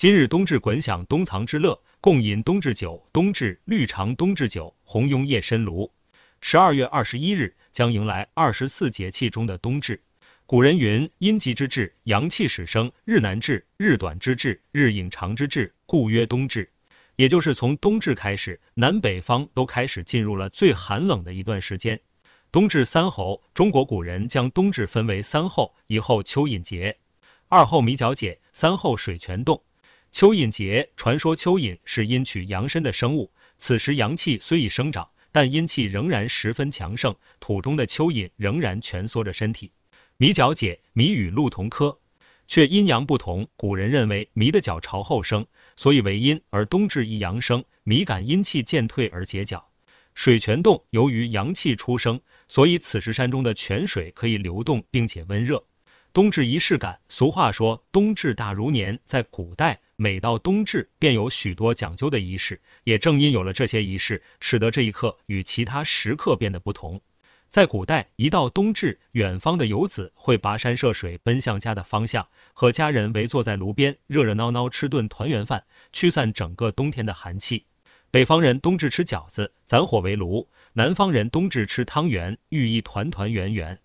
今日冬至滚享冬藏之乐，共饮冬至酒。冬至绿长冬至酒，红拥夜深炉。十二月二十一日将迎来二十四节气中的冬至。古人云：阴极之至，阳气始生，日南至，日短之至，日影长之至，故曰冬至。也就是从冬至开始，南北方都开始进入了最寒冷的一段时间。冬至三候，中国古人将冬至分为三候：一候蚯蚓节，二候米角解，三候水泉冻。蚯蚓节，传说蚯蚓是阴取阳身的生物，此时阳气虽已生长，但阴气仍然十分强盛，土中的蚯蚓仍然蜷缩着身体。米角解，米与鹿同科，却阴阳不同。古人认为米的角朝后生，所以为阴，而冬至一阳生，米感阴气渐退而解角。水泉洞，由于阳气初生，所以此时山中的泉水可以流动，并且温热。冬至仪式感，俗话说冬至大如年，在古代。每到冬至，便有许多讲究的仪式，也正因有了这些仪式，使得这一刻与其他时刻变得不同。在古代，一到冬至，远方的游子会跋山涉水奔向家的方向，和家人围坐在炉边，热热闹闹吃顿团圆饭，驱散整个冬天的寒气。北方人冬至吃饺子，攒火围炉；南方人冬至吃汤圆，寓意团团圆圆。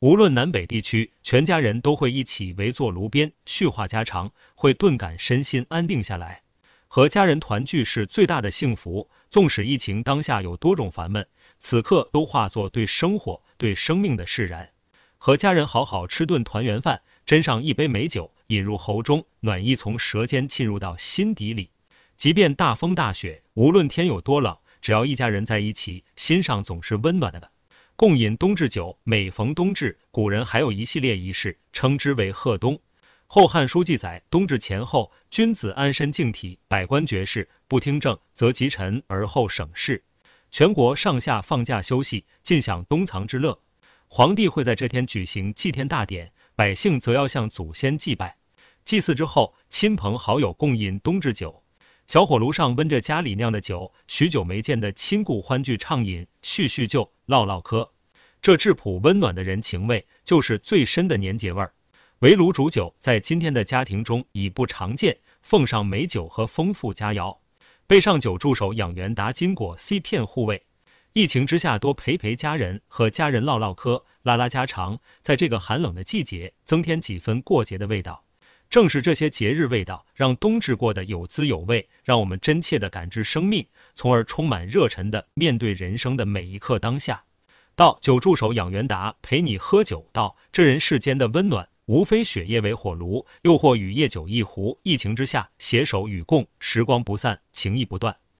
无论南北地区，全家人都会一起围坐炉边叙话家常，会顿感身心安定下来。和家人团聚是最大的幸福，纵使疫情当下有多种烦闷，此刻都化作对生活、对生命的释然。和家人好好吃顿团圆饭，斟上一杯美酒，饮入喉中，暖意从舌尖沁入到心底里。即便大风大雪，无论天有多冷，只要一家人在一起，心上总是温暖的。共饮冬至酒，每逢冬至，古人还有一系列仪式，称之为贺冬。《后汉书》记载，冬至前后，君子安身静体，百官绝事，不听政，则及臣而后省事。全国上下放假休息，尽享冬藏之乐。皇帝会在这天举行祭天大典，百姓则要向祖先祭拜。祭祀之后，亲朋好友共饮冬至酒。小火炉上温着家里酿的酒，许久没见的亲故欢聚畅饮，叙叙旧，唠唠嗑。这质朴温暖的人情味，就是最深的年节味儿。围炉煮酒，在今天的家庭中已不常见，奉上美酒和丰富佳肴，备上酒助手养元达金果 C 片护卫。疫情之下，多陪陪家人，和家人唠唠嗑，拉拉家常，在这个寒冷的季节，增添几分过节的味道。正是这些节日味道，让冬至过得有滋有味，让我们真切的感知生命，从而充满热忱的面对人生的每一刻当下。道酒助手养元达陪你喝酒，道这人世间的温暖，无非雪夜为火炉，又或与夜酒一壶。疫情之下，携手与共，时光不散，情谊不断。